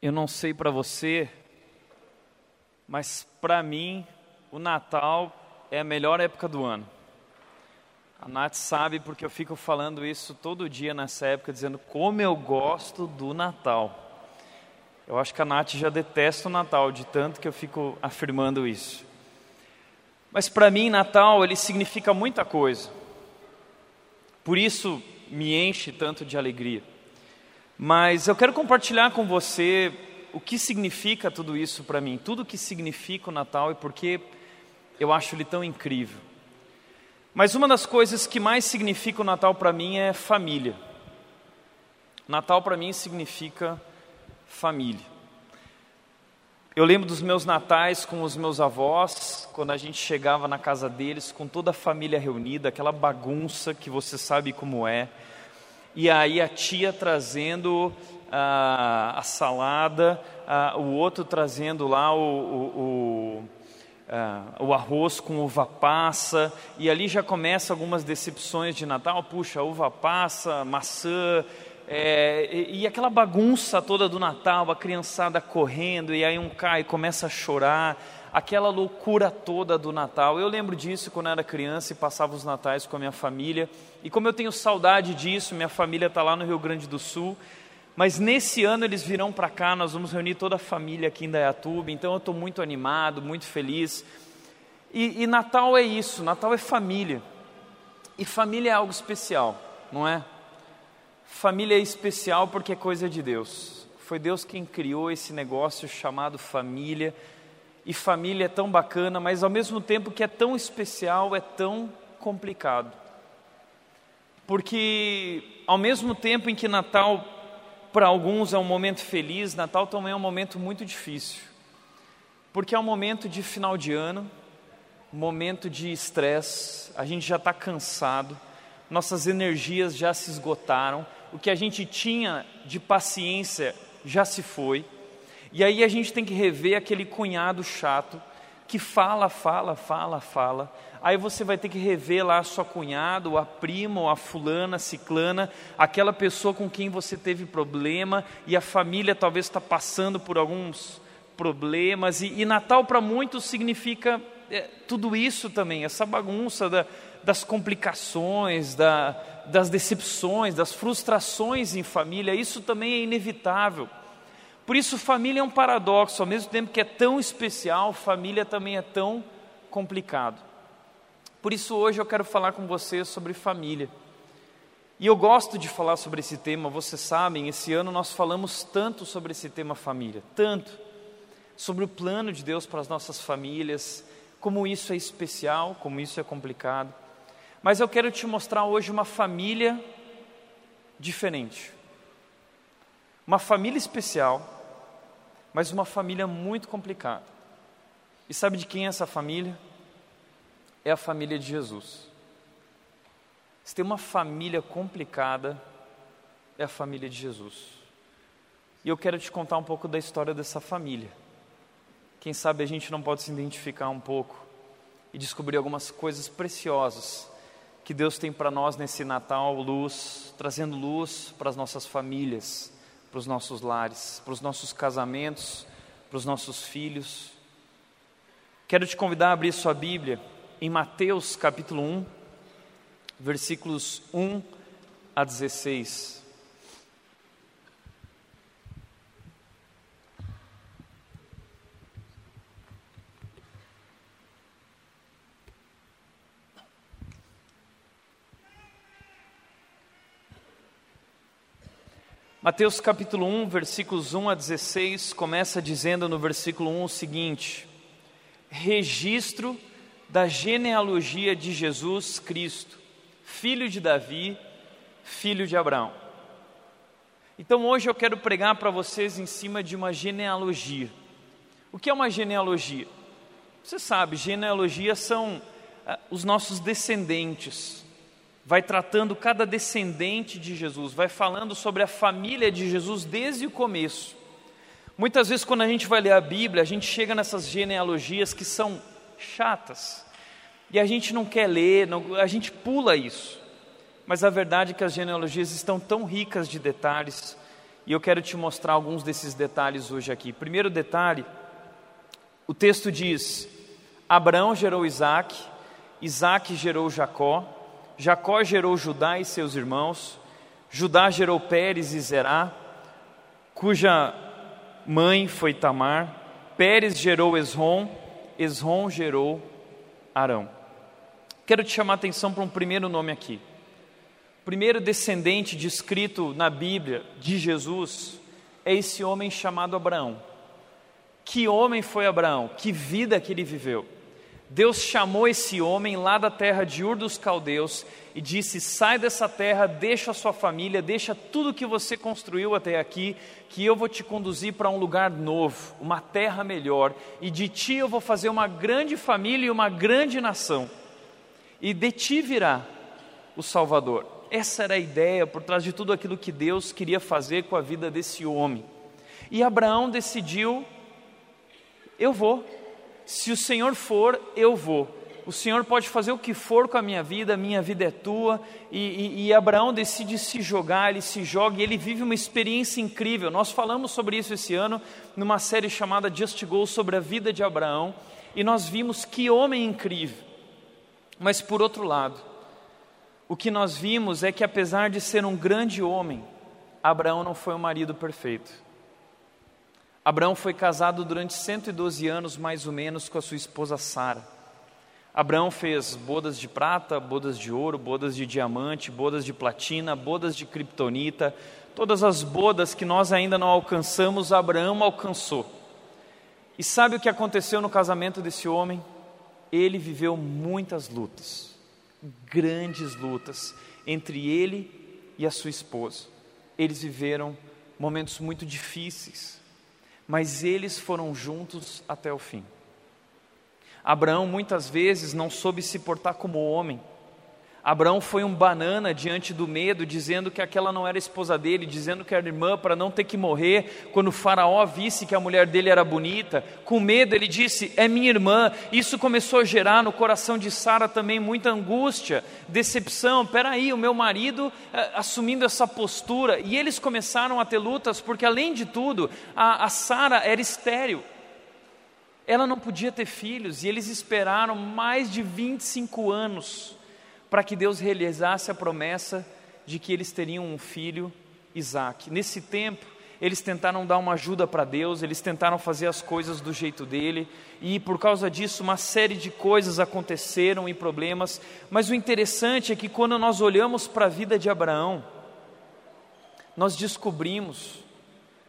Eu não sei para você, mas para mim o Natal é a melhor época do ano. A Nath sabe porque eu fico falando isso todo dia nessa época, dizendo como eu gosto do Natal. Eu acho que a Nath já detesta o Natal, de tanto que eu fico afirmando isso. Mas para mim, Natal, ele significa muita coisa. Por isso me enche tanto de alegria. Mas eu quero compartilhar com você o que significa tudo isso para mim, tudo o que significa o Natal e porque eu acho ele tão incrível. Mas uma das coisas que mais significa o Natal para mim é família. Natal para mim significa família. Eu lembro dos meus natais com os meus avós, quando a gente chegava na casa deles com toda a família reunida, aquela bagunça que você sabe como é e aí a tia trazendo ah, a salada, ah, o outro trazendo lá o, o, o, ah, o, arroz com uva passa, e ali já começa algumas decepções de Natal, puxa, uva passa, maçã, é, e, e, aquela bagunça toda do Natal, a criançada correndo, e aí um cai e começa a chorar, aquela loucura toda do Natal. Eu lembro disso quando era criança e passava os natais com a minha família. E como eu tenho saudade disso, minha família está lá no Rio Grande do Sul. Mas nesse ano eles virão para cá, nós vamos reunir toda a família aqui em Dayatuba. Então eu estou muito animado, muito feliz. E, e Natal é isso, Natal é família. E família é algo especial, não é? Família é especial porque é coisa de Deus. Foi Deus quem criou esse negócio chamado família e família é tão bacana, mas ao mesmo tempo que é tão especial, é tão complicado. Porque ao mesmo tempo em que Natal para alguns é um momento feliz, Natal também é um momento muito difícil. Porque é um momento de final de ano, momento de estresse, a gente já está cansado, nossas energias já se esgotaram, o que a gente tinha de paciência já se foi. E aí a gente tem que rever aquele cunhado chato que fala, fala, fala, fala. Aí você vai ter que rever lá a sua cunhada, ou a prima, ou a fulana, a ciclana, aquela pessoa com quem você teve problema e a família talvez está passando por alguns problemas. E, e Natal para muitos significa é, tudo isso também, essa bagunça da, das complicações, da, das decepções, das frustrações em família. Isso também é inevitável. Por isso, família é um paradoxo, ao mesmo tempo que é tão especial, família também é tão complicado. Por isso, hoje eu quero falar com você sobre família. E eu gosto de falar sobre esse tema, vocês sabem, esse ano nós falamos tanto sobre esse tema família, tanto sobre o plano de Deus para as nossas famílias, como isso é especial, como isso é complicado. Mas eu quero te mostrar hoje uma família diferente. Uma família especial mas uma família muito complicada. E sabe de quem é essa família? É a família de Jesus. Se tem uma família complicada, é a família de Jesus. E eu quero te contar um pouco da história dessa família. Quem sabe a gente não pode se identificar um pouco e descobrir algumas coisas preciosas que Deus tem para nós nesse Natal, luz, trazendo luz para as nossas famílias para os nossos lares, para os nossos casamentos, para os nossos filhos. Quero te convidar a abrir sua Bíblia em Mateus capítulo 1, versículos 1 a 16. Mateus capítulo 1, versículos 1 a 16, começa dizendo no versículo 1 o seguinte: Registro da genealogia de Jesus Cristo, filho de Davi, filho de Abraão. Então hoje eu quero pregar para vocês em cima de uma genealogia. O que é uma genealogia? Você sabe, genealogia são ah, os nossos descendentes, vai tratando cada descendente de Jesus, vai falando sobre a família de Jesus desde o começo. Muitas vezes, quando a gente vai ler a Bíblia, a gente chega nessas genealogias que são chatas, e a gente não quer ler, não, a gente pula isso. Mas a verdade é que as genealogias estão tão ricas de detalhes, E eu quero te mostrar alguns desses detalhes hoje aqui. Primeiro detalhe, o texto diz: Abraão gerou Isaac, Isaac gerou Jacó, Jacó gerou Judá e seus irmãos, Judá gerou Pérez e Zerá, cuja mãe foi Tamar, Pérez gerou Esrom, Esrom gerou Arão. Quero te chamar a atenção para um primeiro nome aqui. O primeiro descendente descrito na Bíblia de Jesus é esse homem chamado Abraão. Que homem foi Abraão? Que vida que ele viveu? Deus chamou esse homem lá da terra de Ur dos Caldeus e disse: Sai dessa terra, deixa a sua família, deixa tudo que você construiu até aqui, que eu vou te conduzir para um lugar novo, uma terra melhor, e de ti eu vou fazer uma grande família e uma grande nação, e de ti virá o Salvador. Essa era a ideia por trás de tudo aquilo que Deus queria fazer com a vida desse homem. E Abraão decidiu: Eu vou se o Senhor for, eu vou. O Senhor pode fazer o que for com a minha vida, a minha vida é tua. E, e, e, Abraão decide se jogar, ele se joga e ele vive uma experiência incrível. Nós falamos sobre isso esse ano numa série chamada Just Go sobre a vida de Abraão. E nós vimos que homem incrível. Mas por outro lado, o que nós vimos é que apesar de ser um grande homem, Abraão não foi um marido perfeito. Abraão foi casado durante 112 anos, mais ou menos, com a sua esposa Sara. Abraão fez bodas de prata, bodas de ouro, bodas de diamante, bodas de platina, bodas de criptonita, todas as bodas que nós ainda não alcançamos, Abraão alcançou. E sabe o que aconteceu no casamento desse homem? Ele viveu muitas lutas, grandes lutas, entre ele e a sua esposa. Eles viveram momentos muito difíceis mas eles foram juntos até o fim. Abraão muitas vezes não soube se portar como homem, Abraão foi um banana diante do medo, dizendo que aquela não era esposa dele, dizendo que era irmã para não ter que morrer. Quando o Faraó visse que a mulher dele era bonita, com medo ele disse: É minha irmã. Isso começou a gerar no coração de Sara também muita angústia, decepção. Peraí, o meu marido eh, assumindo essa postura. E eles começaram a ter lutas, porque além de tudo, a, a Sara era estéril. Ela não podia ter filhos, e eles esperaram mais de 25 anos para que Deus realizasse a promessa de que eles teriam um filho, Isaac. Nesse tempo, eles tentaram dar uma ajuda para Deus, eles tentaram fazer as coisas do jeito dele, e por causa disso, uma série de coisas aconteceram e problemas. Mas o interessante é que quando nós olhamos para a vida de Abraão, nós descobrimos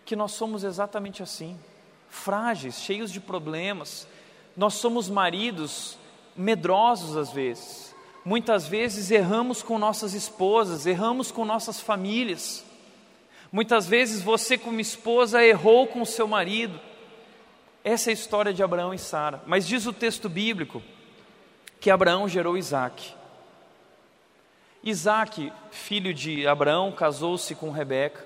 que nós somos exatamente assim, frágeis, cheios de problemas. Nós somos maridos medrosos às vezes Muitas vezes erramos com nossas esposas, erramos com nossas famílias. Muitas vezes você, como esposa, errou com seu marido. Essa é a história de Abraão e Sara. Mas diz o texto bíblico que Abraão gerou Isaac. Isaac, filho de Abraão, casou-se com Rebeca.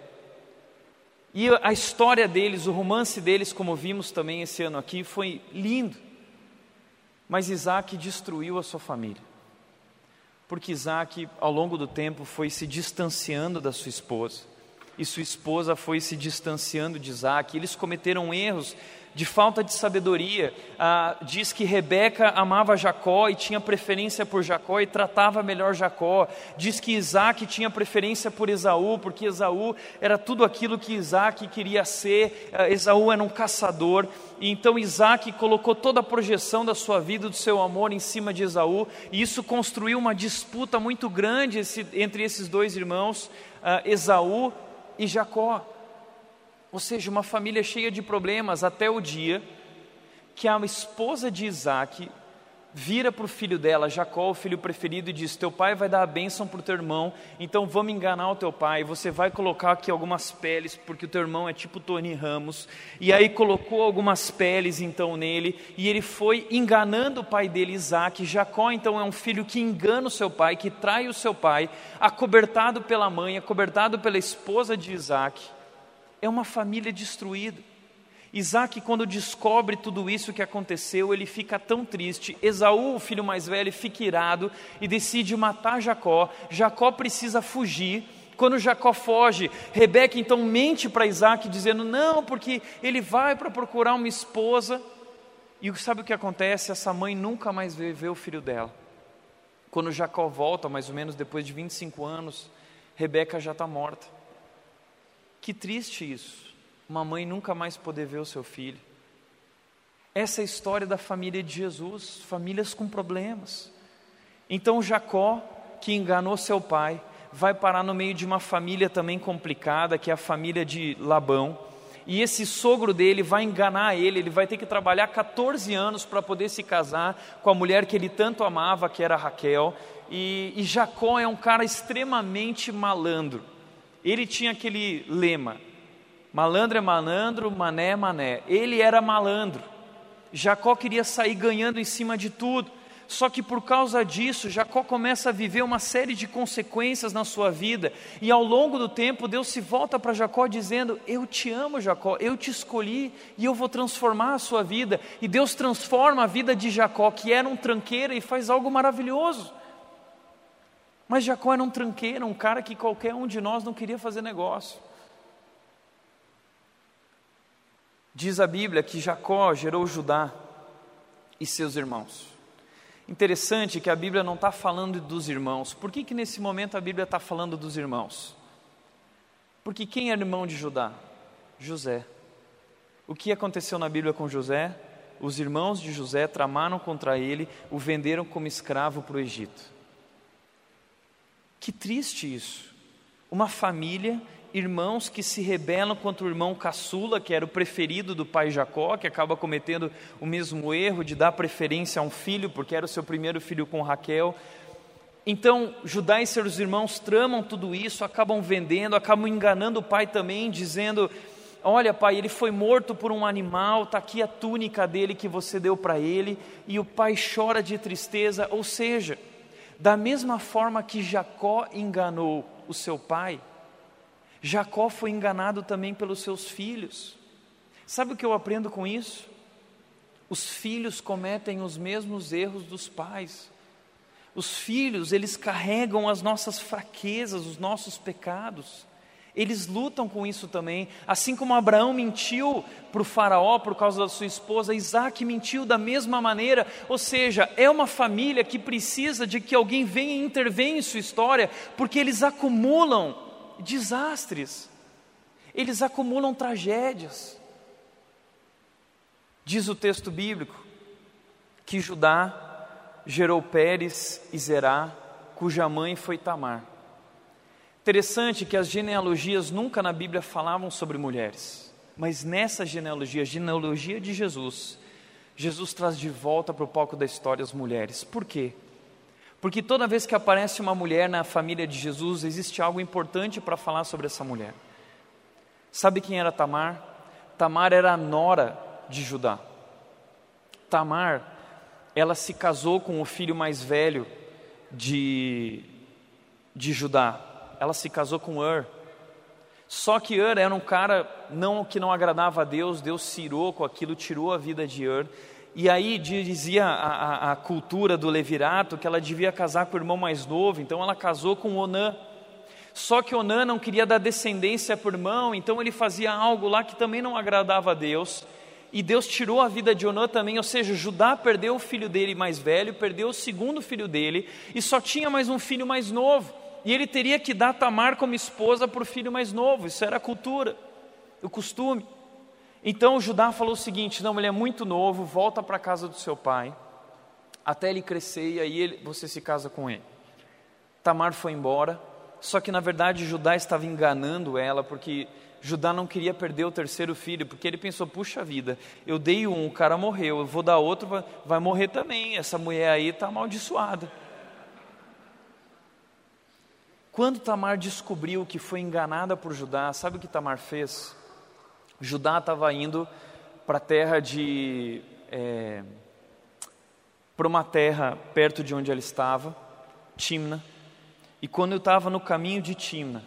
E a história deles, o romance deles, como vimos também esse ano aqui, foi lindo. Mas Isaac destruiu a sua família porque Isaac, ao longo do tempo, foi se distanciando da sua esposa, e sua esposa foi se distanciando de Isaac, eles cometeram erros de falta de sabedoria. Ah, diz que Rebeca amava Jacó e tinha preferência por Jacó e tratava melhor Jacó. Diz que Isaac tinha preferência por Esaú, porque Esaú era tudo aquilo que Isaac queria ser. Ah, Esaú era um caçador. E então Isaac colocou toda a projeção da sua vida, do seu amor em cima de Esaú, e isso construiu uma disputa muito grande entre esses dois irmãos, ah, Esaú e Jacó. Ou seja, uma família cheia de problemas até o dia que a esposa de Isaac vira para o filho dela, Jacó, o filho preferido, e diz: Teu pai vai dar a bênção para o teu irmão, então vamos enganar o teu pai. Você vai colocar aqui algumas peles, porque o teu irmão é tipo Tony Ramos. E aí colocou algumas peles então nele, e ele foi enganando o pai dele, Isaac. Jacó então é um filho que engana o seu pai, que trai o seu pai, acobertado pela mãe, acobertado pela esposa de Isaac é uma família destruída. Isaac, quando descobre tudo isso que aconteceu, ele fica tão triste. Esaú, o filho mais velho, fica irado e decide matar Jacó. Jacó precisa fugir Quando Jacó foge, Rebeca então mente para Isaac, dizendo: Não, porque ele vai para procurar uma esposa. E sabe o que acontece? Essa mãe nunca mais vê, o filho dela. Quando Jacó volta, mais ou menos depois de 25 anos, Rebeca já está morta. Que triste isso, uma mãe nunca mais poder ver o seu filho. Essa é a história da família de Jesus, famílias com problemas. Então Jacó, que enganou seu pai, vai parar no meio de uma família também complicada, que é a família de Labão. E esse sogro dele vai enganar ele, ele vai ter que trabalhar 14 anos para poder se casar com a mulher que ele tanto amava, que era Raquel. E, e Jacó é um cara extremamente malandro. Ele tinha aquele lema: malandro é malandro, mané é mané. Ele era malandro. Jacó queria sair ganhando em cima de tudo. Só que por causa disso, Jacó começa a viver uma série de consequências na sua vida, e ao longo do tempo, Deus se volta para Jacó dizendo: Eu te amo, Jacó, eu te escolhi e eu vou transformar a sua vida. E Deus transforma a vida de Jacó, que era um tranqueiro, e faz algo maravilhoso. Mas Jacó era um tranqueiro, um cara que qualquer um de nós não queria fazer negócio. Diz a Bíblia que Jacó gerou Judá e seus irmãos. Interessante que a Bíblia não está falando dos irmãos. Por que, que nesse momento a Bíblia está falando dos irmãos? Porque quem é irmão de Judá? José. O que aconteceu na Bíblia com José? Os irmãos de José tramaram contra ele, o venderam como escravo para o Egito. Que triste isso. Uma família irmãos que se rebelam contra o irmão caçula, que era o preferido do pai Jacó, que acaba cometendo o mesmo erro de dar preferência a um filho, porque era o seu primeiro filho com Raquel. Então, Judá e seus irmãos tramam tudo isso, acabam vendendo, acabam enganando o pai também, dizendo: Olha, pai, ele foi morto por um animal, está aqui a túnica dele que você deu para ele, e o pai chora de tristeza. Ou seja, da mesma forma que Jacó enganou o seu pai, Jacó foi enganado também pelos seus filhos. Sabe o que eu aprendo com isso? Os filhos cometem os mesmos erros dos pais. Os filhos, eles carregam as nossas fraquezas, os nossos pecados. Eles lutam com isso também. Assim como Abraão mentiu para o Faraó por causa da sua esposa, Isaac mentiu da mesma maneira. Ou seja, é uma família que precisa de que alguém venha e intervenha em sua história, porque eles acumulam desastres, eles acumulam tragédias. Diz o texto bíblico que Judá gerou Pérez e Zerá, cuja mãe foi Tamar. Interessante que as genealogias nunca na Bíblia falavam sobre mulheres, mas nessa genealogia, genealogia de Jesus, Jesus traz de volta para o palco da história as mulheres. Por quê? Porque toda vez que aparece uma mulher na família de Jesus, existe algo importante para falar sobre essa mulher. Sabe quem era Tamar? Tamar era a nora de Judá. Tamar, ela se casou com o filho mais velho de, de Judá. Ela se casou com Ur. Só que Ur era um cara não que não agradava a Deus, Deus cirou com aquilo, tirou a vida de Ur e aí dizia a, a, a, cultura do levirato que ela devia casar com o irmão mais novo, então ela casou com Onã. Só que Onã não queria dar descendência para o irmão, então ele fazia algo lá que também não agradava a Deus. E Deus tirou a vida de Onã também, ou seja, Judá perdeu o filho dele mais velho, perdeu o segundo filho dele, e só tinha mais um filho mais novo. E ele teria que dar Tamar como esposa para o filho mais novo, isso era a cultura, o costume. Então Judá falou o seguinte: não, ele é muito novo, volta para a casa do seu pai, até ele crescer e aí ele, você se casa com ele. Tamar foi embora, só que na verdade Judá estava enganando ela, porque Judá não queria perder o terceiro filho, porque ele pensou: puxa vida, eu dei um, o cara morreu, eu vou dar outro, vai, vai morrer também, essa mulher aí está amaldiçoada. Quando Tamar descobriu que foi enganada por Judá, sabe o que Tamar fez? Judá estava indo para a terra de. É, para uma terra perto de onde ela estava, Timna. E quando eu estava no caminho de Timna,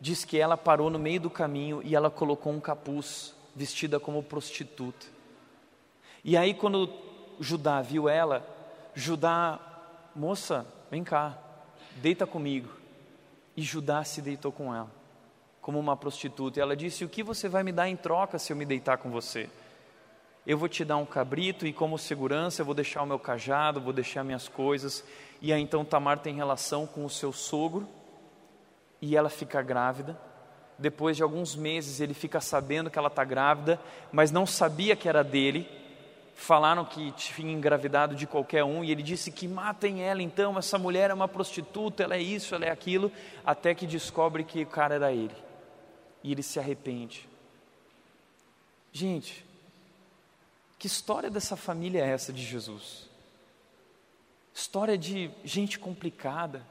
diz que ela parou no meio do caminho e ela colocou um capuz, vestida como prostituta. E aí, quando Judá viu ela, Judá, moça, vem cá, deita comigo. E Judá se deitou com ela, como uma prostituta. E ela disse: O que você vai me dar em troca se eu me deitar com você? Eu vou te dar um cabrito e, como segurança, eu vou deixar o meu cajado, vou deixar minhas coisas. E aí então Tamar tem relação com o seu sogro e ela fica grávida. Depois de alguns meses, ele fica sabendo que ela está grávida, mas não sabia que era dele. Falaram que tinha engravidado de qualquer um, e ele disse que matem ela então. Essa mulher é uma prostituta, ela é isso, ela é aquilo, até que descobre que o cara era ele, e ele se arrepende. Gente, que história dessa família é essa de Jesus? História de gente complicada.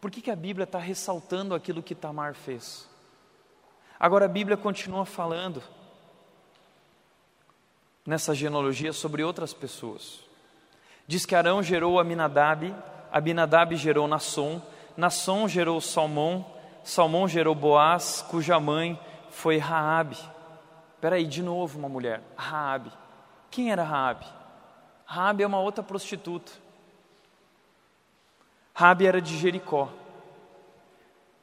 Por que, que a Bíblia está ressaltando aquilo que Tamar fez? Agora a Bíblia continua falando nessa genealogia sobre outras pessoas. Diz que Arão gerou Aminadab, Abinadab gerou Nasson, Nasson gerou Salmão, Salmão gerou Boaz, cuja mãe foi Raabe. Aí, de novo uma mulher, Raabe. Quem era Raabe? Raabe é uma outra prostituta. Raabe era de Jericó.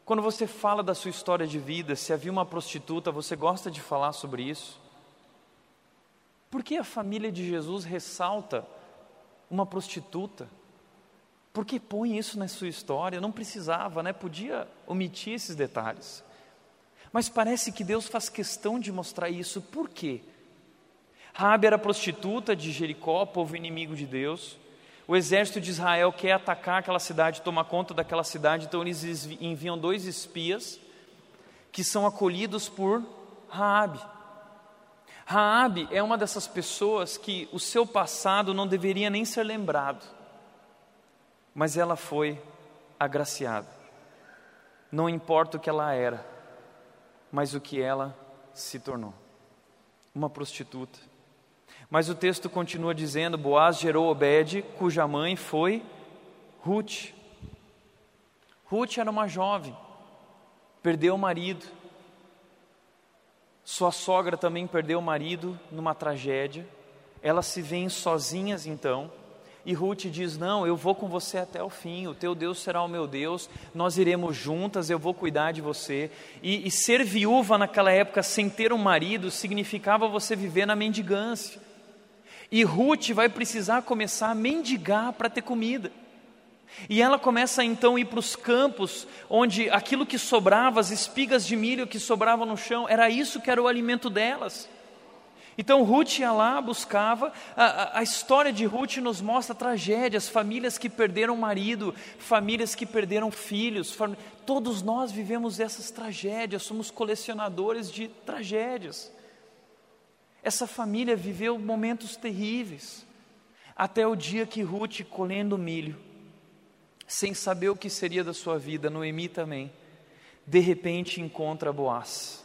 Quando você fala da sua história de vida, se havia uma prostituta, você gosta de falar sobre isso? Por que a família de Jesus ressalta uma prostituta? Por que põe isso na sua história? Não precisava, né? Podia omitir esses detalhes. Mas parece que Deus faz questão de mostrar isso. Por quê? Rabi era prostituta de Jericó, povo inimigo de Deus. O exército de Israel quer atacar aquela cidade, tomar conta daquela cidade, então eles enviam dois espias que são acolhidos por Raabe. Raabe é uma dessas pessoas que o seu passado não deveria nem ser lembrado, mas ela foi agraciada. Não importa o que ela era, mas o que ela se tornou. Uma prostituta mas o texto continua dizendo: Boaz gerou Obed, cuja mãe foi Ruth. Ruth era uma jovem, perdeu o marido. Sua sogra também perdeu o marido numa tragédia. Elas se veem sozinhas então. E Ruth diz: Não, eu vou com você até o fim, o teu Deus será o meu Deus, nós iremos juntas, eu vou cuidar de você. E, e ser viúva naquela época sem ter um marido significava você viver na mendigância. E Ruth vai precisar começar a mendigar para ter comida. E ela começa então a ir para os campos, onde aquilo que sobrava, as espigas de milho que sobravam no chão, era isso que era o alimento delas. Então Ruth ia lá, buscava. A, a, a, história de Ruth nos mostra tragédias, famílias que perderam marido, famílias que perderam filhos. Fam... Todos nós vivemos essas tragédias, somos colecionadores de tragédias. Essa família viveu momentos terríveis, até o dia que Ruth, colhendo milho, sem saber o que seria da sua vida, Noemi também, de repente encontra Boaz.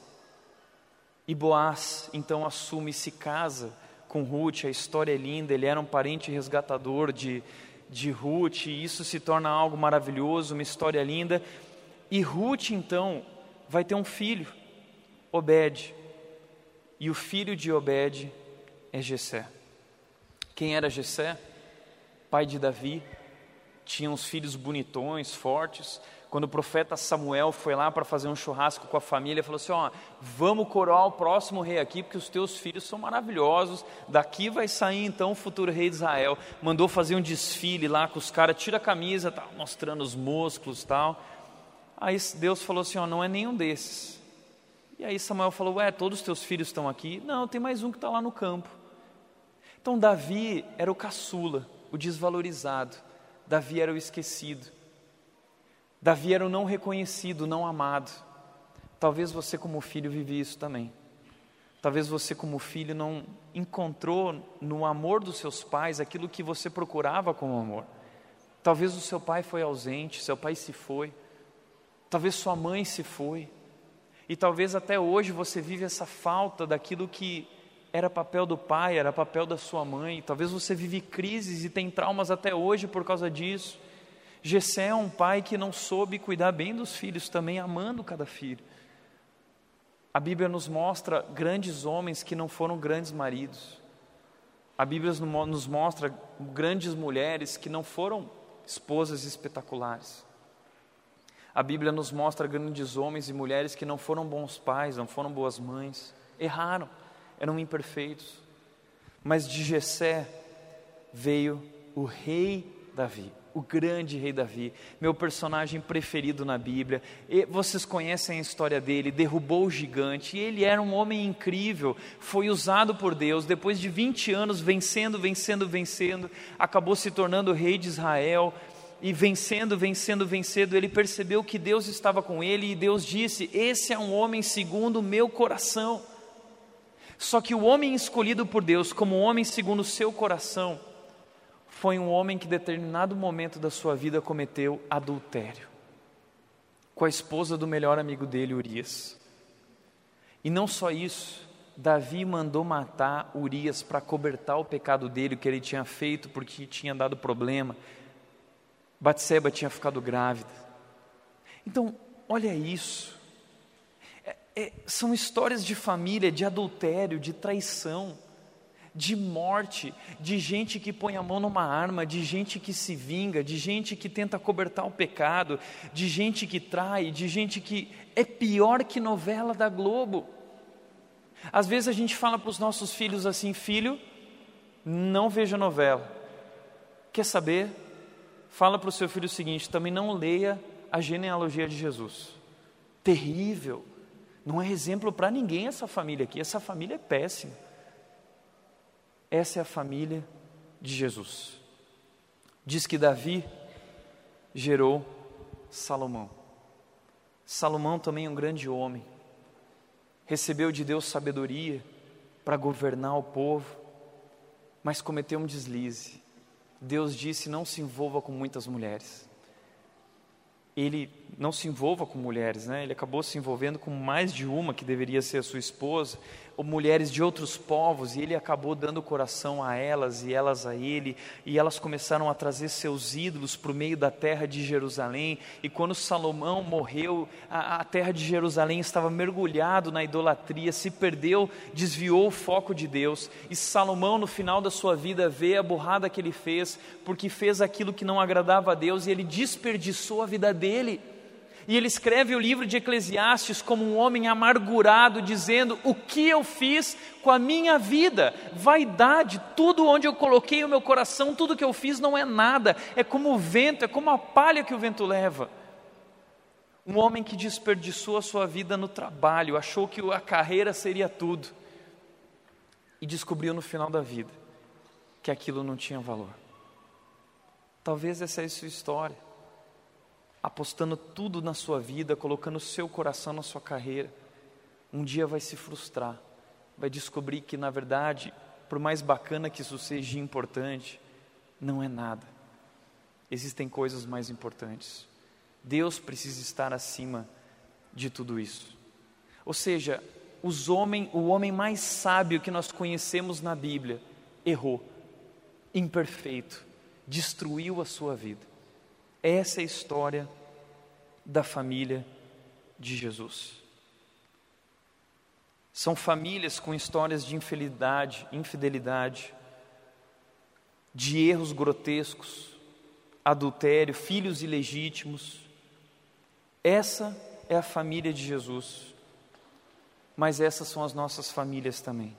E Boaz então assume e se casa com Ruth, a história é linda, ele era um parente resgatador de, de Ruth, e isso se torna algo maravilhoso, uma história linda. E Ruth então vai ter um filho, Obed. E o filho de Obed é Jessé. Quem era Jessé? Pai de Davi. Tinha uns filhos bonitões, fortes. Quando o profeta Samuel foi lá para fazer um churrasco com a família, falou assim: Ó, vamos coroar o próximo rei aqui, porque os teus filhos são maravilhosos. Daqui vai sair então o futuro rei de Israel. Mandou fazer um desfile lá com os caras, tira a camisa, tá, mostrando os músculos tal. Aí Deus falou assim: Ó, não é nenhum desses. E aí Samuel falou: Ué, todos os teus filhos estão aqui? Não, tem mais um que está lá no campo. Então Davi era o caçula, o desvalorizado. Davi era o esquecido. Davi era o não reconhecido, não amado. Talvez você, como filho, vive isso também. Talvez você, como filho, não encontrou no amor dos seus pais aquilo que você procurava como amor. Talvez o seu pai foi ausente, seu pai se foi. Talvez sua mãe se foi. E talvez até hoje você vive essa falta daquilo que era papel do pai, era papel da sua mãe. Talvez você vive crises e tem traumas até hoje por causa disso. Gessé é um pai que não soube cuidar bem dos filhos, também amando cada filho. A Bíblia nos mostra grandes homens que não foram grandes maridos. A Bíblia nos mostra grandes mulheres que não foram esposas espetaculares. A Bíblia nos mostra grandes homens e mulheres que não foram bons pais, não foram boas mães, erraram, eram imperfeitos. Mas de Jessé veio o rei Davi, o grande rei Davi, meu personagem preferido na Bíblia. E vocês conhecem a história dele, derrubou o gigante, ele era um homem incrível, foi usado por Deus, depois de 20 anos vencendo, vencendo, vencendo, acabou se tornando rei de Israel. E vencendo, vencendo, vencendo, ele percebeu que Deus estava com ele e Deus disse: Esse é um homem segundo o meu coração. Só que o homem escolhido por Deus como um homem segundo o seu coração, foi um homem que, em determinado momento da sua vida, cometeu adultério com a esposa do melhor amigo dele, Urias. E não só isso, Davi mandou matar Urias para cobertar o pecado dele, que ele tinha feito porque tinha dado problema. Batseba tinha ficado grávida. Então, olha isso. É, são histórias de família, de adultério, de traição de morte, de gente que põe a mão numa arma, de gente que se vinga, de gente que tenta cobertar o pecado, de gente que trai, de gente que é pior que novela da Globo. Às vezes a gente fala para os nossos filhos assim: filho, não veja novela. Quer saber? Fala para o seu filho o seguinte: também não leia a genealogia de Jesus. Terrível. Não é exemplo para ninguém essa família aqui. Essa família é péssima. Essa é a família de Jesus. Diz que Davi gerou Salomão. Salomão também é um grande homem. Recebeu de Deus sabedoria para governar o povo, mas cometeu um deslize. Deus disse: não se envolva com muitas mulheres. Ele não se envolva com mulheres, né? Ele acabou se envolvendo com mais de uma que deveria ser a sua esposa, mulheres de outros povos, e ele acabou dando coração a elas e elas a ele, e elas começaram a trazer seus ídolos para o meio da terra de Jerusalém. E quando Salomão morreu, a, a terra de Jerusalém estava mergulhado na idolatria, se perdeu, desviou o foco de Deus. E Salomão, no final da sua vida, vê a burrada que ele fez, porque fez aquilo que não agradava a Deus e ele desperdiçou a vida dele. E ele escreve o livro de Eclesiastes como um homem amargurado, dizendo: O que eu fiz com a minha vida? Vaidade, tudo onde eu coloquei o meu coração, tudo que eu fiz não é nada, é como o vento, é como a palha que o vento leva. Um homem que desperdiçou a sua vida no trabalho, achou que a carreira seria tudo, e descobriu no final da vida que aquilo não tinha valor. Talvez essa é a sua história apostando tudo na sua vida, colocando o seu coração na sua carreira, um dia vai se frustrar, vai descobrir que, na verdade, por mais bacana que isso seja importante, não é nada. Existem coisas mais importantes. Deus precisa estar acima de tudo isso. Ou seja, os homem, o homem mais sábio que nós conhecemos na Bíblia errou, imperfeito, destruiu a sua vida. Essa é a história da família de Jesus. São famílias com histórias de infidelidade, infidelidade, de erros grotescos, adultério, filhos ilegítimos. Essa é a família de Jesus. Mas essas são as nossas famílias também.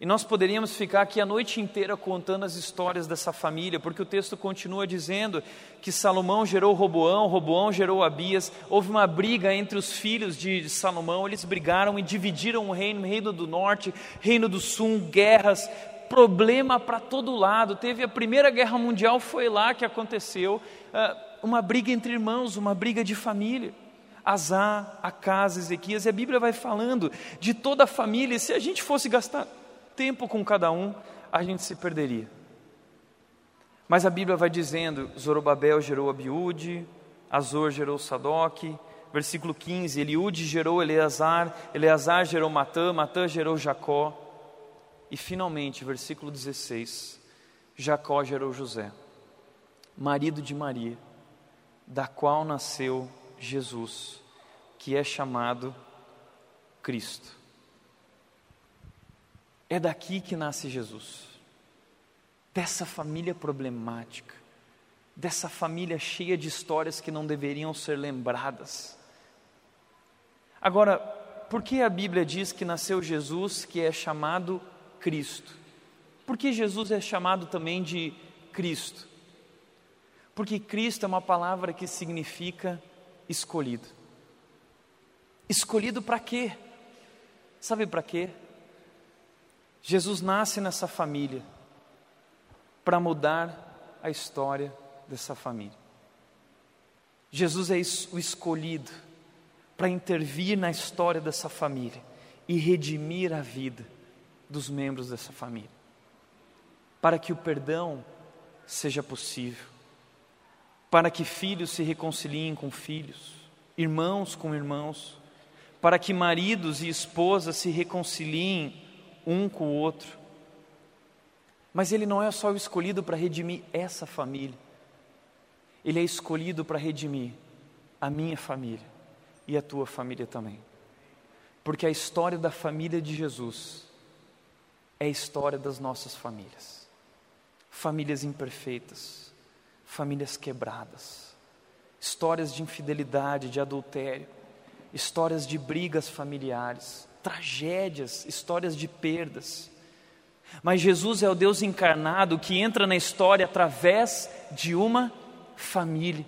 E nós poderíamos ficar aqui a noite inteira contando as histórias dessa família, porque o texto continua dizendo que Salomão gerou Roboão, Roboão gerou Abias, houve uma briga entre os filhos de Salomão, eles brigaram e dividiram o reino, reino do norte, reino do sul, guerras, problema para todo lado. Teve a Primeira Guerra Mundial, foi lá que aconteceu, ah, uma briga entre irmãos, uma briga de família. Azar, Acas, Ezequias, e a Bíblia vai falando de toda a família, se a gente fosse gastar tempo com cada um, a gente se perderia. Mas a Bíblia vai dizendo: Zorobabel gerou Abiúde, Azor gerou Sadoc, versículo 15: Eliúde gerou Eleazar, Eleazar gerou Matã, Matã gerou Jacó. E finalmente, versículo 16: Jacó gerou José, marido de Maria, da qual nasceu Jesus, que é chamado Cristo. É daqui que nasce Jesus, dessa família problemática, dessa família cheia de histórias que não deveriam ser lembradas. Agora, por que a Bíblia diz que nasceu Jesus, que é chamado Cristo? Por que Jesus é chamado também de Cristo? Porque Cristo é uma palavra que significa escolhido. Escolhido para quê? Sabe para quê? Jesus nasce nessa família para mudar a história dessa família. Jesus é o escolhido para intervir na história dessa família e redimir a vida dos membros dessa família, para que o perdão seja possível, para que filhos se reconciliem com filhos, irmãos com irmãos, para que maridos e esposas se reconciliem um com o outro. Mas ele não é só o escolhido para redimir essa família, ele é escolhido para redimir a minha família e a tua família também. Porque a história da família de Jesus é a história das nossas famílias. Famílias imperfeitas, famílias quebradas, histórias de infidelidade, de adultério, histórias de brigas familiares, tragédias, histórias de perdas. Mas Jesus é o Deus encarnado que entra na história através de uma família.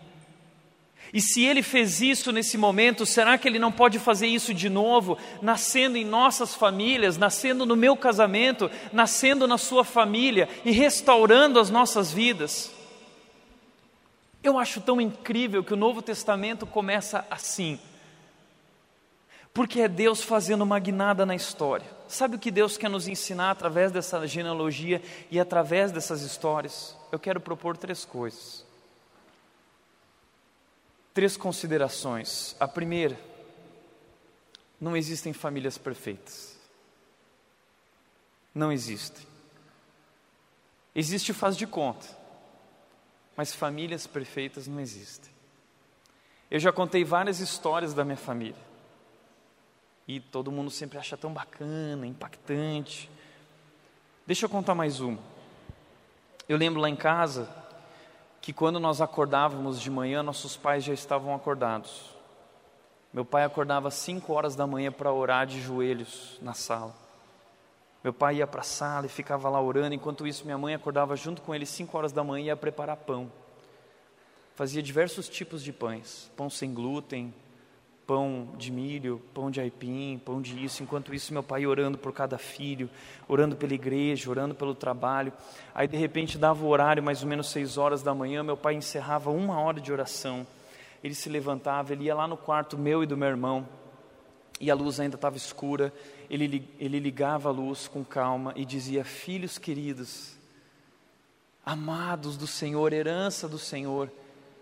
E se ele fez isso nesse momento, será que ele não pode fazer isso de novo, nascendo em nossas famílias, nascendo no meu casamento, nascendo na sua família e restaurando as nossas vidas? Eu acho tão incrível que o Novo Testamento começa assim, porque é Deus fazendo uma guinada na história. Sabe o que Deus quer nos ensinar através dessa genealogia e através dessas histórias? Eu quero propor três coisas três considerações. A primeira, não existem famílias perfeitas. Não existem. Existe faz de conta, mas famílias perfeitas não existem. Eu já contei várias histórias da minha família. E todo mundo sempre acha tão bacana, impactante. Deixa eu contar mais uma. Eu lembro lá em casa, que quando nós acordávamos de manhã, nossos pais já estavam acordados. Meu pai acordava às 5 horas da manhã para orar de joelhos na sala. Meu pai ia para a sala e ficava lá orando, enquanto isso minha mãe acordava junto com ele 5 horas da manhã e ia preparar pão. Fazia diversos tipos de pães, pão sem glúten, pão de milho, pão de aipim, pão de isso. Enquanto isso, meu pai orando por cada filho, orando pela igreja, orando pelo trabalho. Aí, de repente, dava o horário, mais ou menos seis horas da manhã, meu pai encerrava uma hora de oração. Ele se levantava, ele ia lá no quarto meu e do meu irmão, e a luz ainda estava escura. Ele, ele ligava a luz com calma e dizia: Filhos queridos, amados do Senhor, herança do Senhor,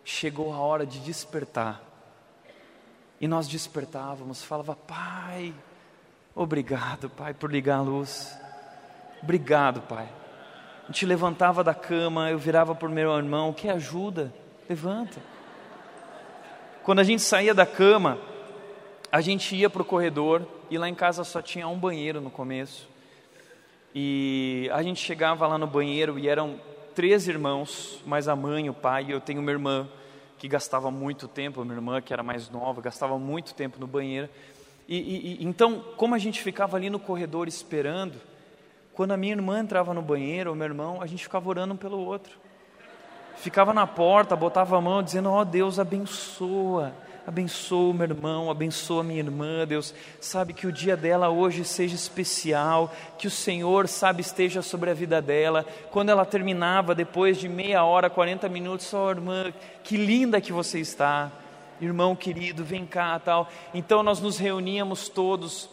chegou a hora de despertar e nós despertávamos, falava: Pai, obrigado, Pai, por ligar a luz. Obrigado, Pai. A gente levantava da cama, eu virava para o meu irmão: Que ajuda? Levanta. Quando a gente saía da cama, a gente ia para o corredor e lá em casa só tinha um banheiro no começo. E a gente chegava lá no banheiro e eram três irmãos, mais a mãe, o pai, e eu tenho uma irmã que gastava muito tempo, minha irmã que era mais nova, gastava muito tempo no banheiro. E, e, e, então, como a gente ficava ali no corredor esperando, quando a minha irmã entrava no banheiro, ou meu irmão, a gente ficava orando um pelo outro. Ficava na porta, botava a mão dizendo: Ó oh, Deus, abençoa abençoa o meu irmão, abençoa a minha irmã, Deus, sabe que o dia dela hoje seja especial, que o Senhor, sabe, esteja sobre a vida dela. Quando ela terminava, depois de meia hora, 40 minutos, ó oh, irmã, que linda que você está, irmão querido, vem cá, tal. Então nós nos reuníamos todos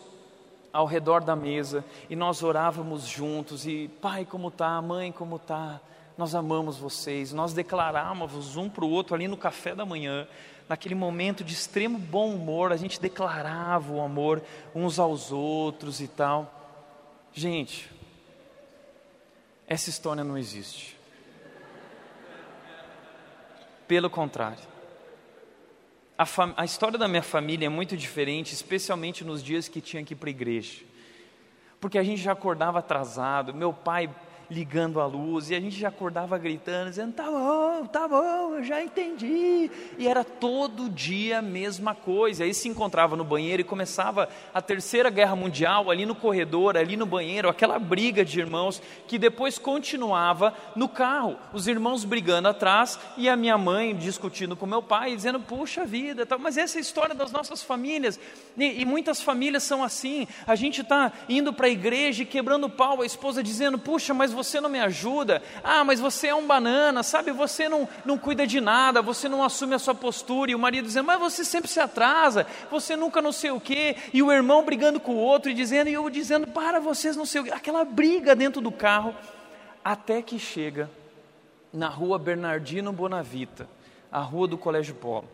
ao redor da mesa e nós orávamos juntos e pai como tá, mãe como tá, nós amamos vocês, nós declarávamos um para o outro ali no café da manhã, naquele momento de extremo bom humor, a gente declarava o amor uns aos outros e tal. Gente, essa história não existe. Pelo contrário, a, a, história da minha família é muito diferente, especialmente nos dias que tinha que ir para a igreja. Porque a gente já acordava atrasado, meu pai ligando a luz, e a gente já acordava gritando, dizendo, tá bom, tá bom, eu já entendi. E era todo dia a mesma coisa. Aí se encontrava no banheiro e começava a terceira guerra mundial ali no corredor, ali no banheiro, aquela briga de irmãos que depois continuava no carro. Os irmãos brigando atrás e a minha mãe discutindo com meu pai, dizendo: puxa vida, mas essa é a história das nossas famílias. E, e muitas famílias são assim. A gente está indo para a igreja e quebrando pau, a esposa dizendo: puxa, mas você não me ajuda. Ah, mas você é um banana, sabe? Você não, não cuida de nada, você não assume a sua postura. E o marido dizendo: mas você sempre se atrasa, você nunca não sei o quê. E o irmão brigando com o outro e dizendo, e eu dizendo: para vocês não sei o quê. Aquela briga dentro do carro, até que chega na rua Bernardino Bonavita, a rua do Colégio Polo.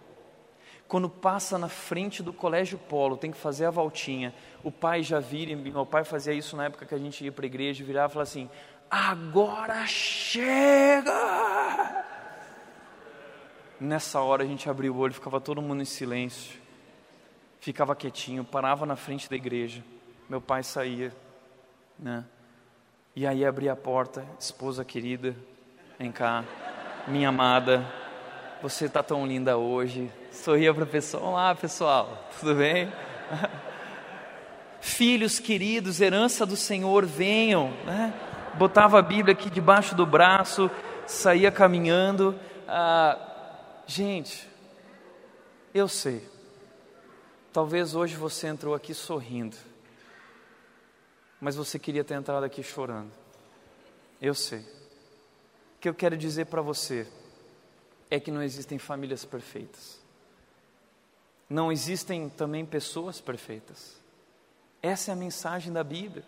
Quando passa na frente do Colégio Polo, tem que fazer a voltinha. O pai já vira, meu pai fazia isso na época que a gente ia para a igreja, virava e falava assim: agora chega! Nessa hora a gente abria o olho, ficava todo mundo em silêncio, ficava quietinho, parava na frente da igreja. Meu pai saía, né? E aí abria a porta, esposa querida, vem cá, minha amada, você está tão linda hoje. Sorria para o pessoal, olá pessoal, tudo bem? Filhos queridos, herança do Senhor, venham, né? Botava a Bíblia aqui debaixo do braço, saía caminhando. Ah, gente, eu sei, talvez hoje você entrou aqui sorrindo, mas você queria ter entrado aqui chorando. Eu sei. O que eu quero dizer para você é que não existem famílias perfeitas. Não existem também pessoas perfeitas. Essa é a mensagem da Bíblia.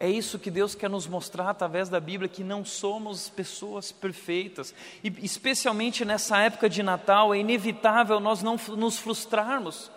É isso que Deus quer nos mostrar através da Bíblia, que não somos pessoas perfeitas. E especialmente nessa época de Natal, é inevitável nós não nos frustrarmos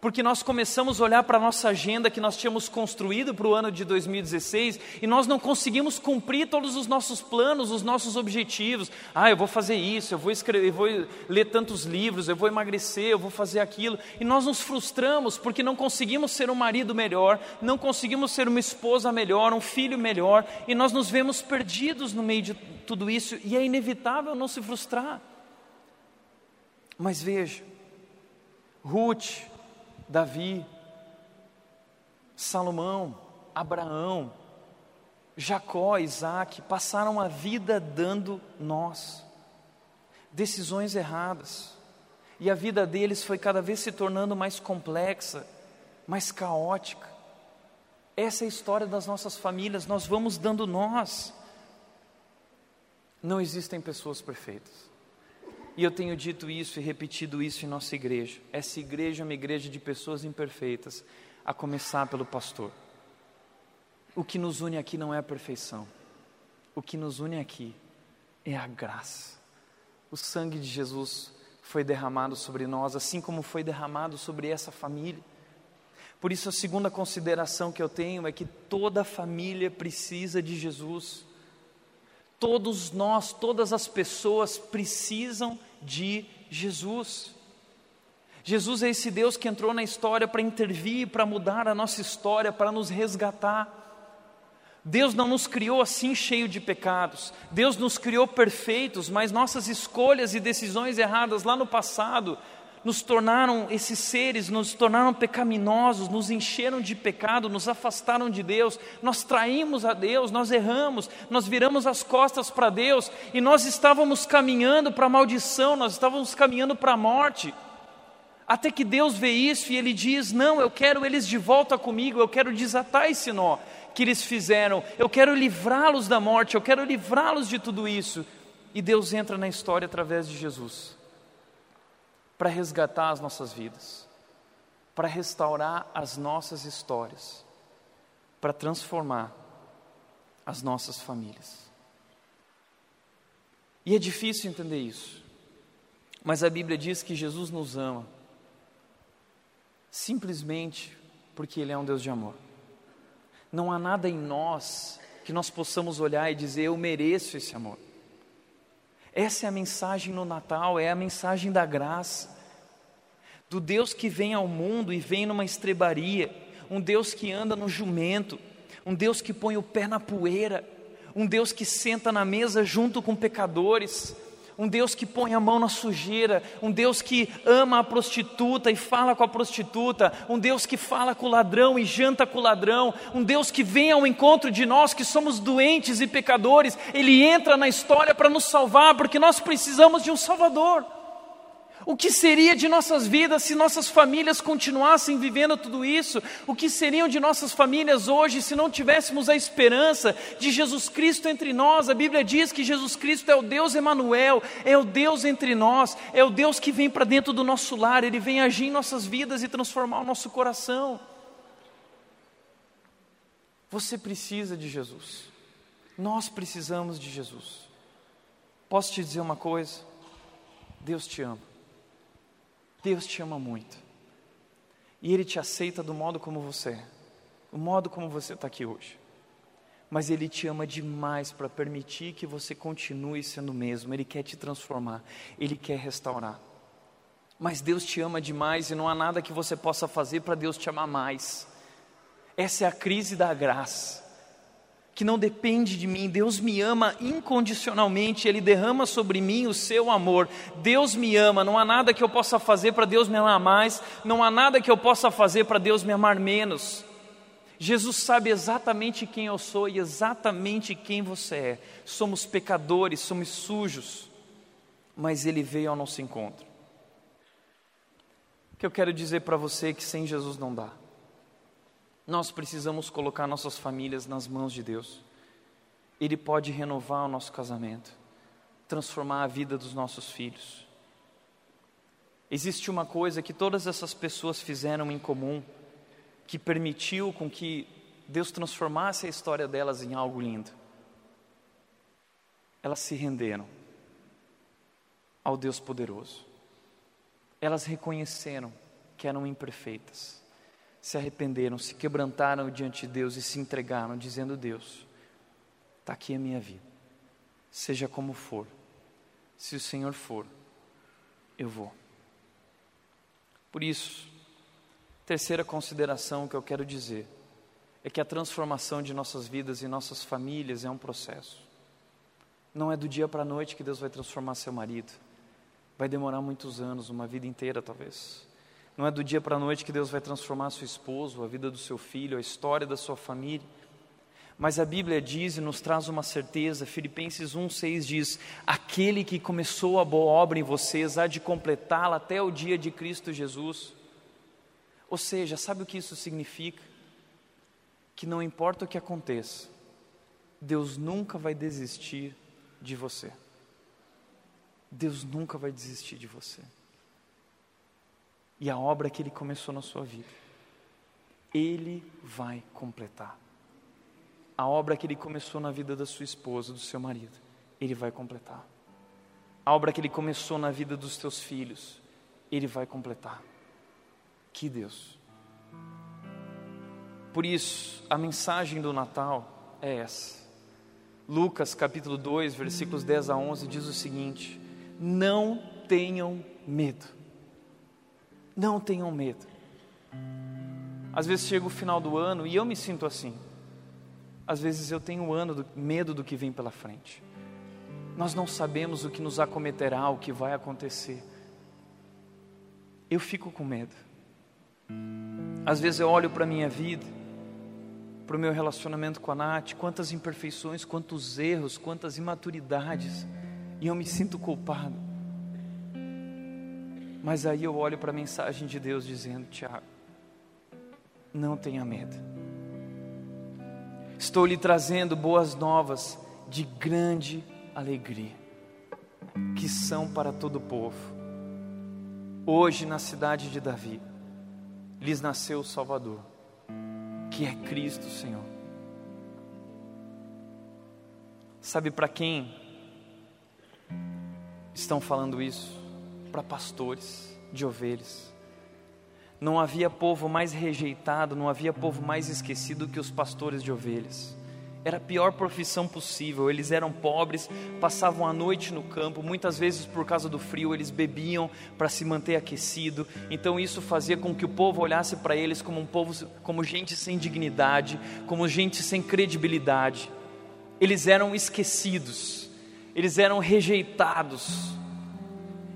porque nós começamos a olhar para a nossa agenda que nós tínhamos construído para o ano de 2016 e nós não conseguimos cumprir todos os nossos planos, os nossos objetivos. Ah, eu vou fazer isso, eu vou escrever, eu vou ler tantos livros, eu vou emagrecer, eu vou fazer aquilo. E nós nos frustramos porque não conseguimos ser um marido melhor, não conseguimos ser uma esposa melhor, um filho melhor, e nós nos vemos perdidos no meio de tudo isso e é inevitável não se frustrar. Mas veja, Ruth, Davi, Salomão, Abraão, Jacó, Isaac, passaram a vida dando nós, decisões erradas, e a vida deles foi cada vez se tornando mais complexa, mais caótica. Essa é a história das nossas famílias, nós vamos dando nós. Não existem pessoas perfeitas. E eu tenho dito isso e repetido isso em nossa igreja. Essa igreja é uma igreja de pessoas imperfeitas, a começar pelo pastor. O que nos une aqui não é a perfeição. O que nos une aqui é a graça. O sangue de Jesus foi derramado sobre nós, assim como foi derramado sobre essa família. Por isso, a segunda consideração que eu tenho é que toda família precisa de Jesus. Todos nós, todas as pessoas precisam de Jesus. Jesus é esse Deus que entrou na história para intervir, para mudar a nossa história, para nos resgatar. Deus não nos criou assim cheio de pecados. Deus nos criou perfeitos, mas nossas escolhas e decisões erradas lá no passado nos tornaram esses seres, nos tornaram pecaminosos, nos encheram de pecado, nos afastaram de Deus, nós traímos a Deus, nós erramos, nós viramos as costas para Deus e nós estávamos caminhando para a maldição, nós estávamos caminhando para a morte. Até que Deus vê isso e Ele diz: Não, eu quero eles de volta comigo, eu quero desatar esse nó que eles fizeram, eu quero livrá-los da morte, eu quero livrá-los de tudo isso. E Deus entra na história através de Jesus para resgatar as nossas vidas, para restaurar as nossas histórias, para transformar as nossas famílias. E é difícil entender isso, mas a Bíblia diz que Jesus nos ama, simplesmente porque Ele é um Deus de amor. Não há nada em nós que nós possamos olhar e dizer, eu mereço esse amor. Essa é a mensagem no Natal, é a mensagem da graça. Do Deus que vem ao mundo e vem numa estrebaria, um Deus que anda no jumento, um Deus que põe o pé na poeira, um Deus que senta na mesa junto com pecadores, um Deus que põe a mão na sujeira, um Deus que ama a prostituta e fala com a prostituta, um Deus que fala com o ladrão e janta com o ladrão, um Deus que vem ao encontro de nós que somos doentes e pecadores, Ele entra na história para nos salvar, porque nós precisamos de um Salvador. O que seria de nossas vidas se nossas famílias continuassem vivendo tudo isso? O que seriam de nossas famílias hoje se não tivéssemos a esperança de Jesus Cristo entre nós? A Bíblia diz que Jesus Cristo é o Deus Emanuel, é o Deus entre nós, é o Deus que vem para dentro do nosso lar, ele vem agir em nossas vidas e transformar o nosso coração. Você precisa de Jesus. Nós precisamos de Jesus. Posso te dizer uma coisa? Deus te ama. Deus te ama muito. E Ele te aceita do modo como você é, o modo como você está aqui hoje. Mas Ele te ama demais para permitir que você continue sendo o mesmo. Ele quer te transformar, Ele quer restaurar. Mas Deus te ama demais e não há nada que você possa fazer para Deus te amar mais. Essa é a crise da graça que não depende de mim, Deus me ama incondicionalmente, Ele derrama sobre mim o seu amor. Deus me ama, não há nada que eu possa fazer para Deus me amar mais, não há nada que eu possa fazer para Deus me amar menos. Jesus sabe exatamente quem eu sou e exatamente quem você é. Somos pecadores, somos sujos, mas Ele veio ao nosso encontro. O que eu quero dizer para você é que sem Jesus não dá. Nós precisamos colocar nossas famílias nas mãos de Deus. Ele pode renovar o nosso casamento, transformar a vida dos nossos filhos. Existe uma coisa que todas essas pessoas fizeram em comum, que permitiu com que Deus transformasse a história delas em algo lindo. Elas se renderam ao Deus poderoso. Elas reconheceram que eram imperfeitas se arrependeram, se quebrantaram diante de Deus e se entregaram, dizendo: Deus, está aqui a minha vida, seja como for, se o Senhor for, eu vou. Por isso, terceira consideração que eu quero dizer é que a transformação de nossas vidas e nossas famílias é um processo. Não é do dia para a noite que Deus vai transformar seu marido. Vai demorar muitos anos, uma vida inteira talvez. Não é do dia para a noite que Deus vai transformar seu esposo, a vida do seu filho, a história da sua família. Mas a Bíblia diz e nos traz uma certeza, Filipenses 1,6 diz: Aquele que começou a boa obra em vocês há de completá-la até o dia de Cristo Jesus. Ou seja, sabe o que isso significa? Que não importa o que aconteça, Deus nunca vai desistir de você. Deus nunca vai desistir de você e a obra que Ele começou na sua vida. Ele vai completar. A obra que Ele começou na vida da sua esposa, do seu marido, Ele vai completar. A obra que Ele começou na vida dos teus filhos, Ele vai completar. Que Deus. Por isso, a mensagem do Natal é essa. Lucas capítulo 2, versículos 10 a 11 diz o seguinte: Não tenham medo. Não tenham medo. Às vezes chega o final do ano e eu me sinto assim. Às vezes eu tenho ano do, medo do que vem pela frente. Nós não sabemos o que nos acometerá, o que vai acontecer. Eu fico com medo. Às vezes eu olho para a minha vida, para o meu relacionamento com a Nath, quantas imperfeições, quantos erros, quantas imaturidades, e eu me sinto culpado. Mas aí eu olho para a mensagem de Deus dizendo: Tiago, não tenha medo. Estou lhe trazendo boas novas de grande alegria, que são para todo o povo. Hoje, na cidade de Davi, lhes nasceu o Salvador, que é Cristo Senhor. Sabe para quem estão falando isso? Para pastores de ovelhas. Não havia povo mais rejeitado, não havia povo mais esquecido que os pastores de ovelhas. Era a pior profissão possível. Eles eram pobres, passavam a noite no campo, muitas vezes por causa do frio, eles bebiam para se manter aquecido. Então isso fazia com que o povo olhasse para eles como um povo, como gente sem dignidade, como gente sem credibilidade. Eles eram esquecidos eles eram rejeitados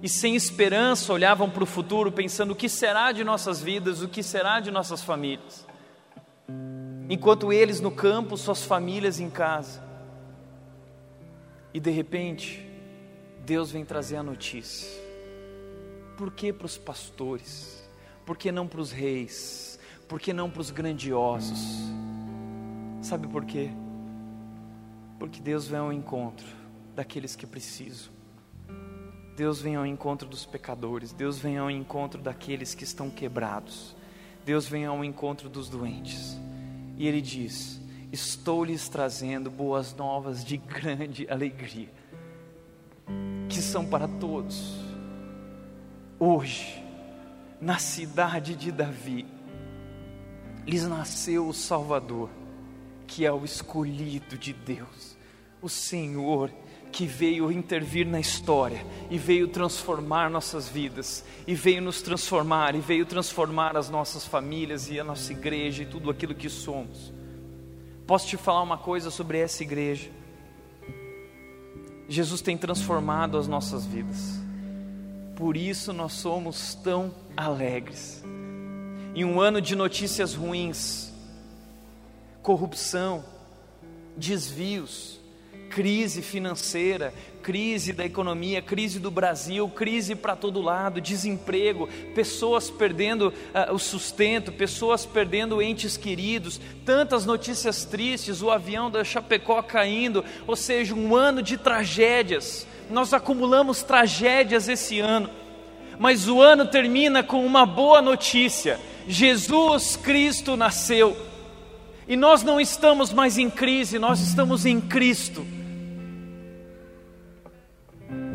e sem esperança olhavam para o futuro pensando o que será de nossas vidas, o que será de nossas famílias. Enquanto eles no campo, suas famílias em casa. E de repente, Deus vem trazer a notícia. Por que para os pastores? Por que não para os reis? Por que não para os grandiosos? Sabe por quê? Porque Deus vem ao encontro daqueles que precisam. Deus vem ao encontro dos pecadores, Deus vem ao encontro daqueles que estão quebrados, Deus vem ao encontro dos doentes. E Ele diz: Estou lhes trazendo boas novas de grande alegria, que são para todos. Hoje, na cidade de Davi, lhes nasceu o Salvador, que é o escolhido de Deus, o Senhor que veio intervir na história e veio transformar nossas vidas, e veio nos transformar, e veio transformar as nossas famílias e a nossa igreja e tudo aquilo que somos. Posso te falar uma coisa sobre essa igreja? Jesus tem transformado as nossas vidas, por isso nós somos tão alegres. Em um ano de notícias ruins, corrupção, desvios, crise financeira, crise da economia, crise do Brasil, crise para todo lado, desemprego, pessoas perdendo uh, o sustento, pessoas perdendo entes queridos, tantas notícias tristes, o avião da Chapecó caindo, ou seja, um ano de tragédias. Nós acumulamos tragédias esse ano, mas o ano termina com uma boa notícia: Jesus Cristo nasceu. E nós não estamos mais em crise, nós estamos em Cristo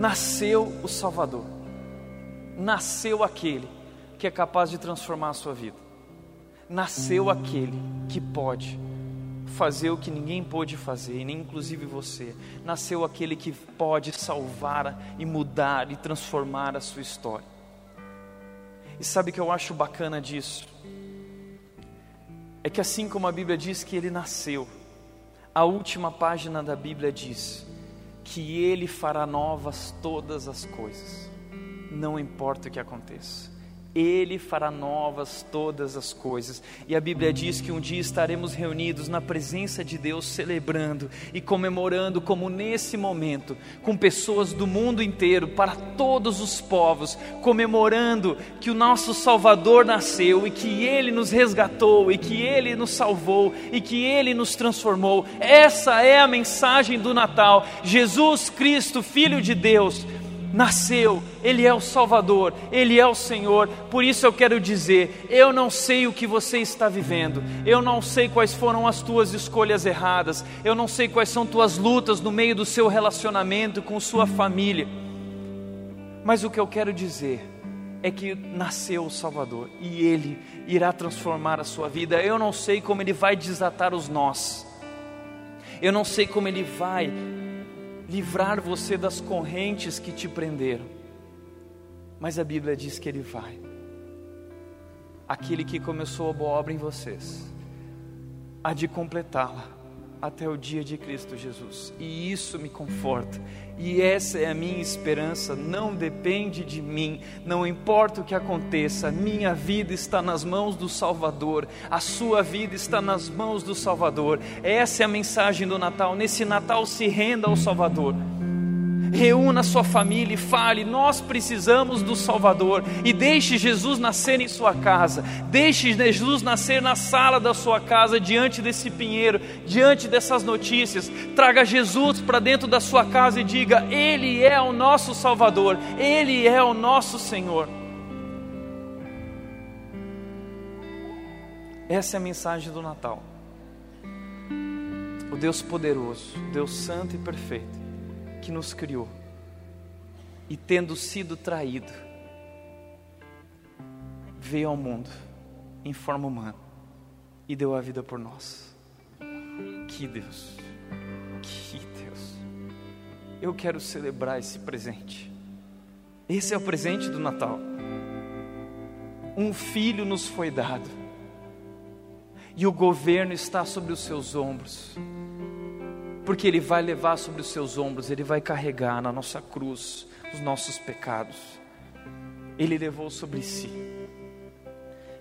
nasceu o Salvador, nasceu aquele que é capaz de transformar a sua vida, nasceu aquele que pode fazer o que ninguém pôde fazer, nem inclusive você, nasceu aquele que pode salvar e mudar e transformar a sua história. E sabe o que eu acho bacana disso? É que assim como a Bíblia diz que ele nasceu, a última página da Bíblia diz que Ele fará novas todas as coisas, não importa o que aconteça. Ele fará novas todas as coisas. E a Bíblia diz que um dia estaremos reunidos na presença de Deus, celebrando e comemorando, como nesse momento, com pessoas do mundo inteiro, para todos os povos, comemorando que o nosso Salvador nasceu e que Ele nos resgatou e que Ele nos salvou e que Ele nos transformou. Essa é a mensagem do Natal. Jesus Cristo, Filho de Deus nasceu, Ele é o Salvador, Ele é o Senhor. Por isso eu quero dizer: eu não sei o que você está vivendo, eu não sei quais foram as tuas escolhas erradas, eu não sei quais são tuas lutas no meio do seu relacionamento com sua família, mas o que eu quero dizer é que nasceu o Salvador e Ele irá transformar a sua vida. Eu não sei como Ele vai desatar os nós, eu não sei como Ele vai livrar você das correntes que te prenderam. Mas a Bíblia diz que Ele vai. Aquele que começou a boa obra em vocês, há de completá-la até o dia de Cristo Jesus. E isso me conforta. E essa é a minha esperança. Não depende de mim, não importa o que aconteça, minha vida está nas mãos do Salvador, a sua vida está nas mãos do Salvador. Essa é a mensagem do Natal. Nesse Natal, se renda ao Salvador reúna sua família e fale: Nós precisamos do Salvador. E deixe Jesus nascer em sua casa, deixe Jesus nascer na sala da sua casa, diante desse pinheiro, diante dessas notícias. Traga Jesus para dentro da sua casa e diga: Ele é o nosso Salvador, Ele é o nosso Senhor. Essa é a mensagem do Natal. O Deus poderoso, Deus santo e perfeito que nos criou e, tendo sido traído, veio ao mundo em forma humana e deu a vida por nós. Que Deus, que Deus. Eu quero celebrar esse presente. Esse é o presente do Natal. Um filho nos foi dado, e o governo está sobre os seus ombros porque Ele vai levar sobre os seus ombros, Ele vai carregar na nossa cruz os nossos pecados. Ele levou sobre si,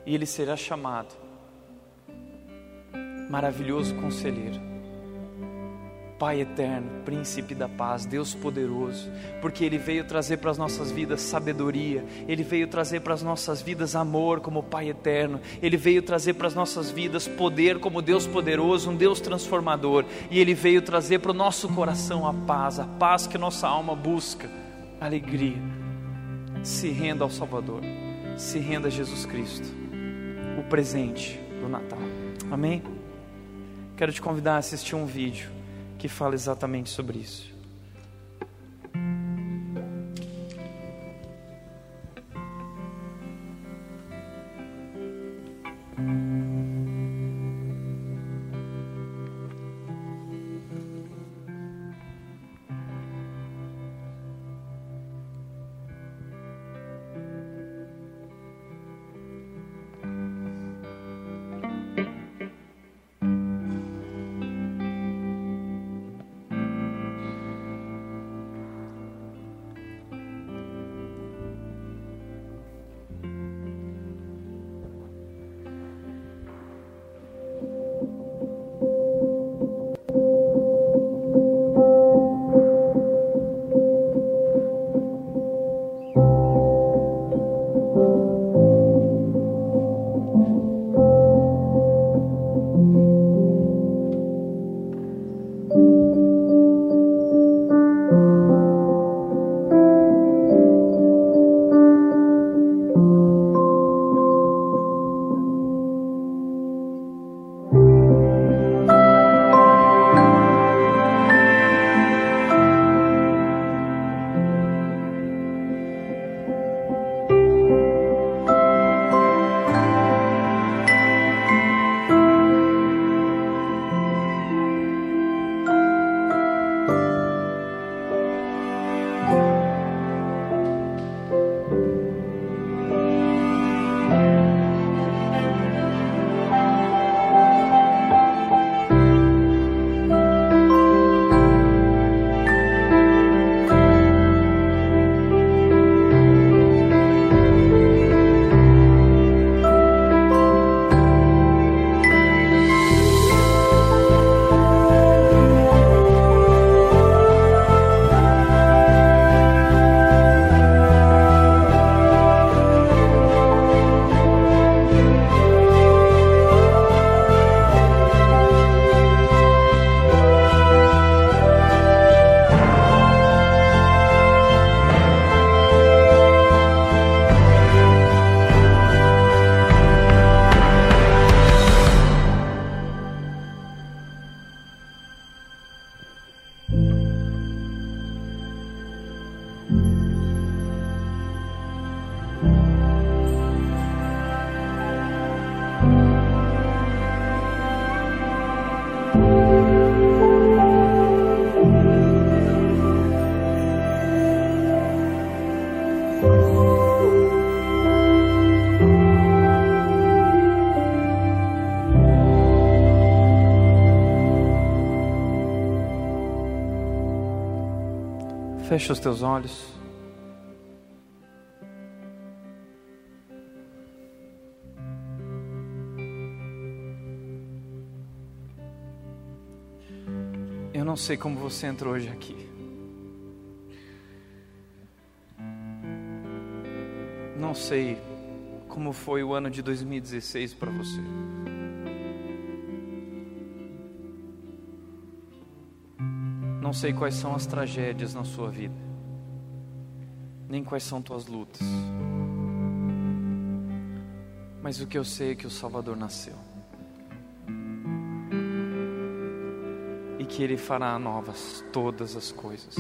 e Ele será chamado Maravilhoso Conselheiro Pai eterno, príncipe da paz, Deus poderoso, porque Ele veio trazer para as nossas vidas sabedoria, Ele veio trazer para as nossas vidas amor como Pai eterno, Ele veio trazer para as nossas vidas poder como Deus poderoso, um Deus transformador, e Ele veio trazer para o nosso coração a paz, a paz que nossa alma busca, alegria. Se renda ao Salvador, se renda a Jesus Cristo, o presente do Natal. Amém? Quero te convidar a assistir um vídeo que fala exatamente sobre isso. Feche os teus olhos. Eu não sei como você entrou hoje aqui. Não sei como foi o ano de 2016 para você. Sei quais são as tragédias na sua vida, nem quais são tuas lutas. Mas o que eu sei é que o Salvador nasceu. E que Ele fará novas todas as coisas.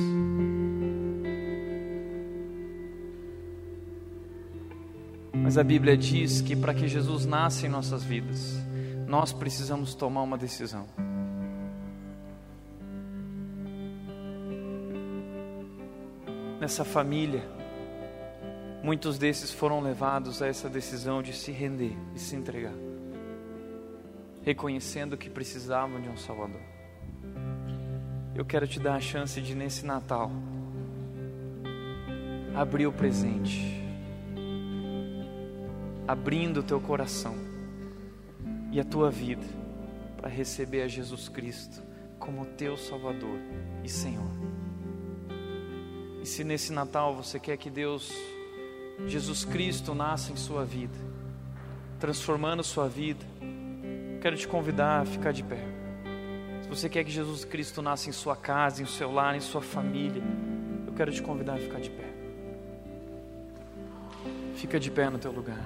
Mas a Bíblia diz que para que Jesus nasça em nossas vidas, nós precisamos tomar uma decisão. Nessa família, muitos desses foram levados a essa decisão de se render e se entregar, reconhecendo que precisavam de um Salvador. eu quero te dar a chance de, nesse Natal, abrir o presente, abrindo o teu coração e a tua vida para receber a Jesus Cristo como teu Salvador e Senhor. E se nesse Natal você quer que Deus, Jesus Cristo, nasça em sua vida, transformando sua vida, quero te convidar a ficar de pé. Se você quer que Jesus Cristo nasça em sua casa, em seu lar, em sua família, eu quero te convidar a ficar de pé. Fica de pé no teu lugar.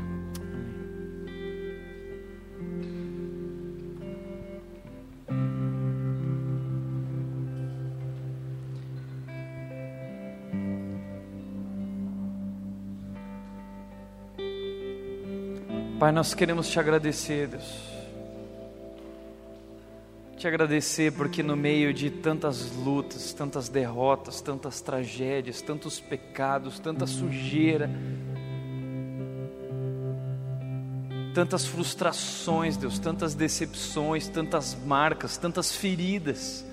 Pai, nós queremos te agradecer, Deus. Te agradecer porque no meio de tantas lutas, tantas derrotas, tantas tragédias, tantos pecados, tanta sujeira, tantas frustrações, Deus, tantas decepções, tantas marcas, tantas feridas,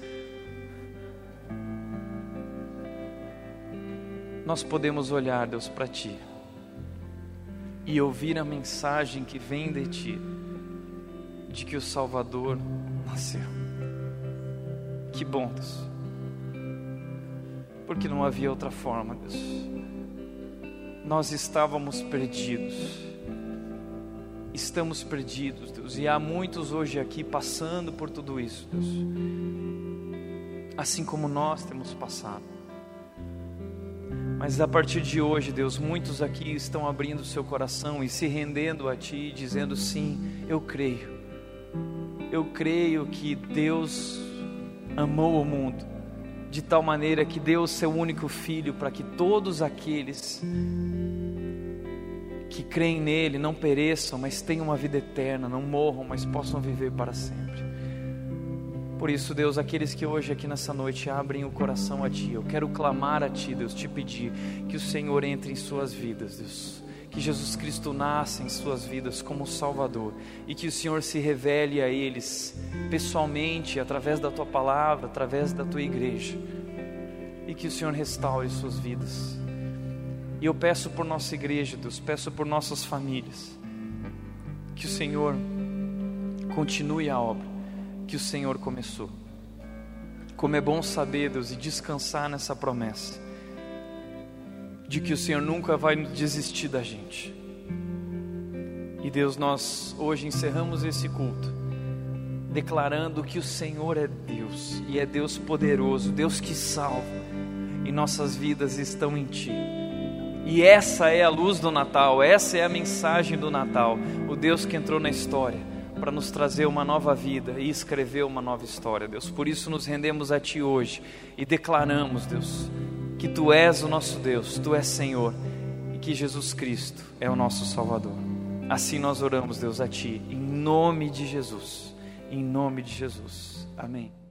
nós podemos olhar, Deus, para Ti e ouvir a mensagem que vem de Ti, de que o Salvador nasceu. Que bom, Deus. Porque não havia outra forma, Deus. Nós estávamos perdidos. Estamos perdidos, Deus. E há muitos hoje aqui passando por tudo isso, Deus. Assim como nós temos passado. Mas a partir de hoje, Deus, muitos aqui estão abrindo seu coração e se rendendo a Ti, dizendo: sim, eu creio. Eu creio que Deus amou o mundo de tal maneira que deu o seu único filho para que todos aqueles que creem nele não pereçam, mas tenham uma vida eterna, não morram, mas possam viver para sempre. Por isso, Deus, aqueles que hoje aqui nessa noite abrem o coração a Ti, eu quero clamar a Ti, Deus, te pedir que o Senhor entre em suas vidas, Deus. Que Jesus Cristo nasça em suas vidas como Salvador e que o Senhor se revele a eles pessoalmente, através da Tua palavra, através da Tua igreja e que o Senhor restaure suas vidas. E eu peço por nossa igreja, Deus, peço por nossas famílias, que o Senhor continue a obra que o Senhor começou. Como é bom saber, Deus, e descansar nessa promessa, de que o Senhor nunca vai desistir da gente. E Deus, nós hoje encerramos esse culto, declarando que o Senhor é Deus, e é Deus poderoso, Deus que salva, e nossas vidas estão em Ti. E essa é a luz do Natal, essa é a mensagem do Natal, o Deus que entrou na história para nos trazer uma nova vida e escrever uma nova história, Deus. Por isso nos rendemos a Ti hoje e declaramos, Deus, que Tu és o nosso Deus, Tu és Senhor e que Jesus Cristo é o nosso Salvador. Assim nós oramos, Deus, a Ti, em nome de Jesus, em nome de Jesus. Amém.